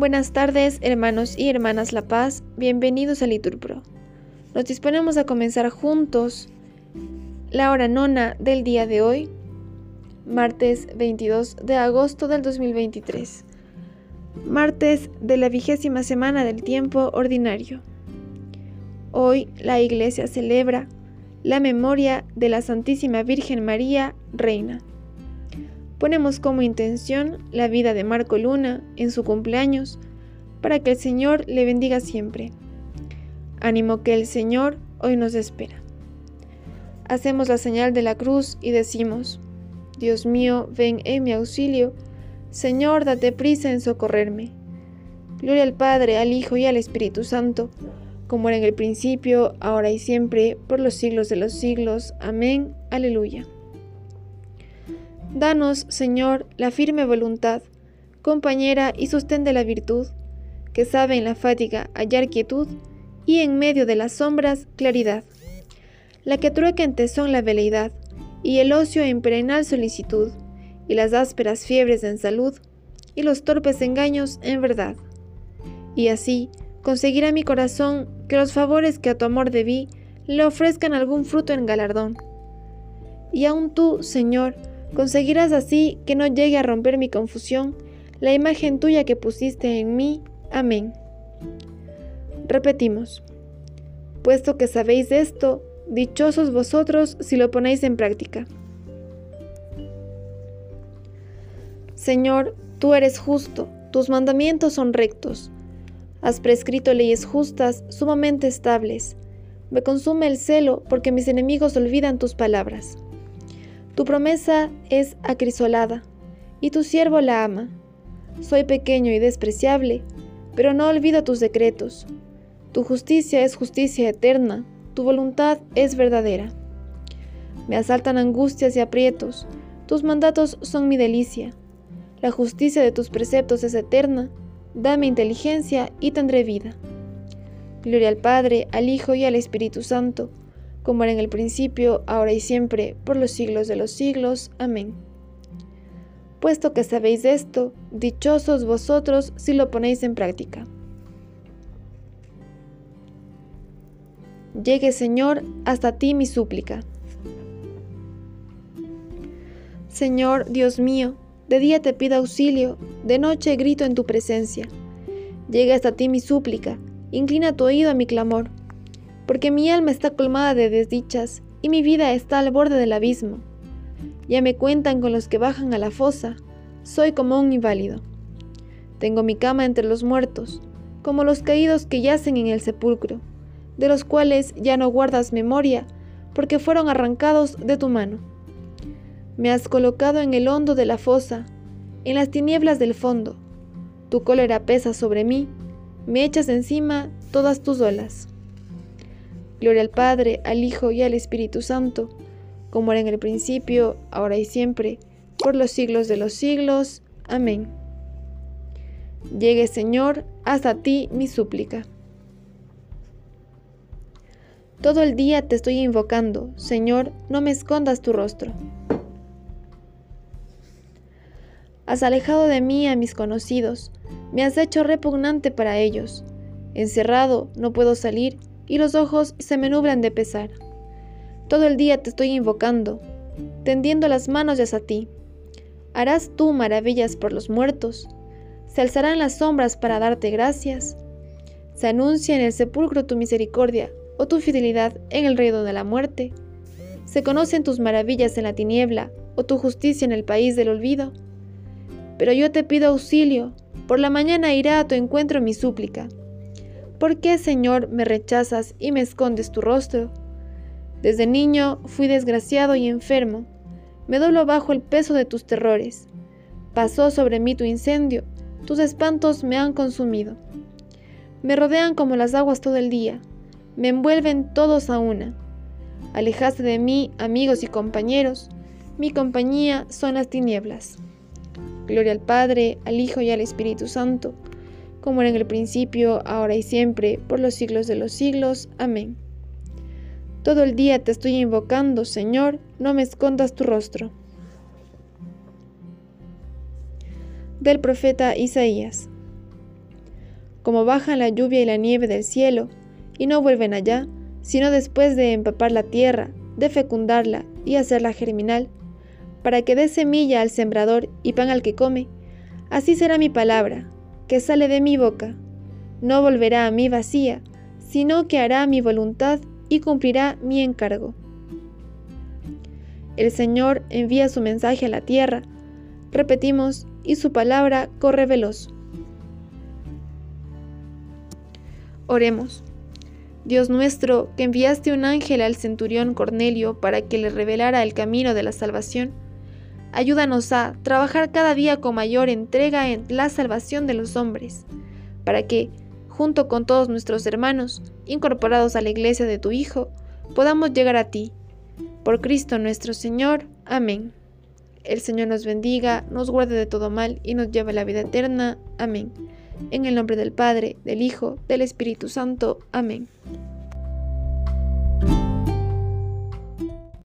Buenas tardes, hermanos y hermanas La Paz, bienvenidos a Liturpro. Nos disponemos a comenzar juntos la hora nona del día de hoy, martes 22 de agosto del 2023, martes de la vigésima semana del tiempo ordinario. Hoy la Iglesia celebra la memoria de la Santísima Virgen María, Reina ponemos como intención la vida de Marco Luna en su cumpleaños, para que el Señor le bendiga siempre. Ánimo que el Señor hoy nos espera. Hacemos la señal de la cruz y decimos, Dios mío, ven en mi auxilio, Señor, date prisa en socorrerme. Gloria al Padre, al Hijo y al Espíritu Santo, como era en el principio, ahora y siempre, por los siglos de los siglos. Amén. Aleluya. Danos, Señor, la firme voluntad, compañera y sostén de la virtud, que sabe en la fatiga hallar quietud y en medio de las sombras claridad, la que trueca en tesón la veleidad y el ocio en perenal solicitud, y las ásperas fiebres en salud y los torpes engaños en verdad. Y así conseguirá mi corazón que los favores que a tu amor debí le ofrezcan algún fruto en galardón. Y aun tú, Señor, Conseguirás así que no llegue a romper mi confusión la imagen tuya que pusiste en mí. Amén. Repetimos. Puesto que sabéis esto, dichosos vosotros si lo ponéis en práctica. Señor, tú eres justo, tus mandamientos son rectos. Has prescrito leyes justas, sumamente estables. Me consume el celo porque mis enemigos olvidan tus palabras. Tu promesa es acrisolada, y tu siervo la ama. Soy pequeño y despreciable, pero no olvido tus decretos. Tu justicia es justicia eterna, tu voluntad es verdadera. Me asaltan angustias y aprietos, tus mandatos son mi delicia. La justicia de tus preceptos es eterna, dame inteligencia y tendré vida. Gloria al Padre, al Hijo y al Espíritu Santo como era en el principio, ahora y siempre, por los siglos de los siglos. Amén. Puesto que sabéis esto, dichosos vosotros si lo ponéis en práctica. Llegue, Señor, hasta ti mi súplica. Señor, Dios mío, de día te pido auxilio, de noche grito en tu presencia. Llegue hasta ti mi súplica, inclina tu oído a mi clamor porque mi alma está colmada de desdichas y mi vida está al borde del abismo. Ya me cuentan con los que bajan a la fosa, soy como un inválido. Tengo mi cama entre los muertos, como los caídos que yacen en el sepulcro, de los cuales ya no guardas memoria, porque fueron arrancados de tu mano. Me has colocado en el hondo de la fosa, en las tinieblas del fondo. Tu cólera pesa sobre mí, me echas encima todas tus olas. Gloria al Padre, al Hijo y al Espíritu Santo, como era en el principio, ahora y siempre, por los siglos de los siglos. Amén. Llegue, Señor, hasta ti mi súplica. Todo el día te estoy invocando, Señor, no me escondas tu rostro. Has alejado de mí a mis conocidos, me has hecho repugnante para ellos. Encerrado, no puedo salir, y los ojos se me nublan de pesar. Todo el día te estoy invocando, tendiendo las manos hacia ti. ¿Harás tú maravillas por los muertos? ¿Se alzarán las sombras para darte gracias? ¿Se anuncia en el sepulcro tu misericordia o tu fidelidad en el reino de la muerte? ¿Se conocen tus maravillas en la tiniebla o tu justicia en el país del olvido? Pero yo te pido auxilio, por la mañana irá a tu encuentro mi súplica. ¿Por qué, Señor, me rechazas y me escondes tu rostro? Desde niño fui desgraciado y enfermo. Me doblo bajo el peso de tus terrores. Pasó sobre mí tu incendio, tus espantos me han consumido. Me rodean como las aguas todo el día, me envuelven todos a una. Alejaste de mí, amigos y compañeros, mi compañía son las tinieblas. Gloria al Padre, al Hijo y al Espíritu Santo como era en el principio, ahora y siempre, por los siglos de los siglos. Amén. Todo el día te estoy invocando, Señor, no me escondas tu rostro. Del profeta Isaías. como bajan la lluvia y la nieve del cielo, y no vuelven allá, sino después de empapar la tierra, de fecundarla y hacerla germinal, para que dé semilla al sembrador y pan al que come, así será mi palabra, que sale de mi boca. No volverá a mí vacía, sino que hará mi voluntad y cumplirá mi encargo. El Señor envía su mensaje a la tierra, repetimos, y su palabra corre veloz. Oremos. Dios nuestro, que enviaste un ángel al centurión Cornelio para que le revelara el camino de la salvación, ayúdanos a trabajar cada día con mayor entrega en la salvación de los hombres, para que, junto con todos nuestros hermanos, incorporados a la iglesia de tu Hijo, podamos llegar a ti. Por Cristo nuestro Señor. Amén. El Señor nos bendiga, nos guarde de todo mal y nos lleve a la vida eterna. Amén. En el nombre del Padre, del Hijo, del Espíritu Santo. Amén.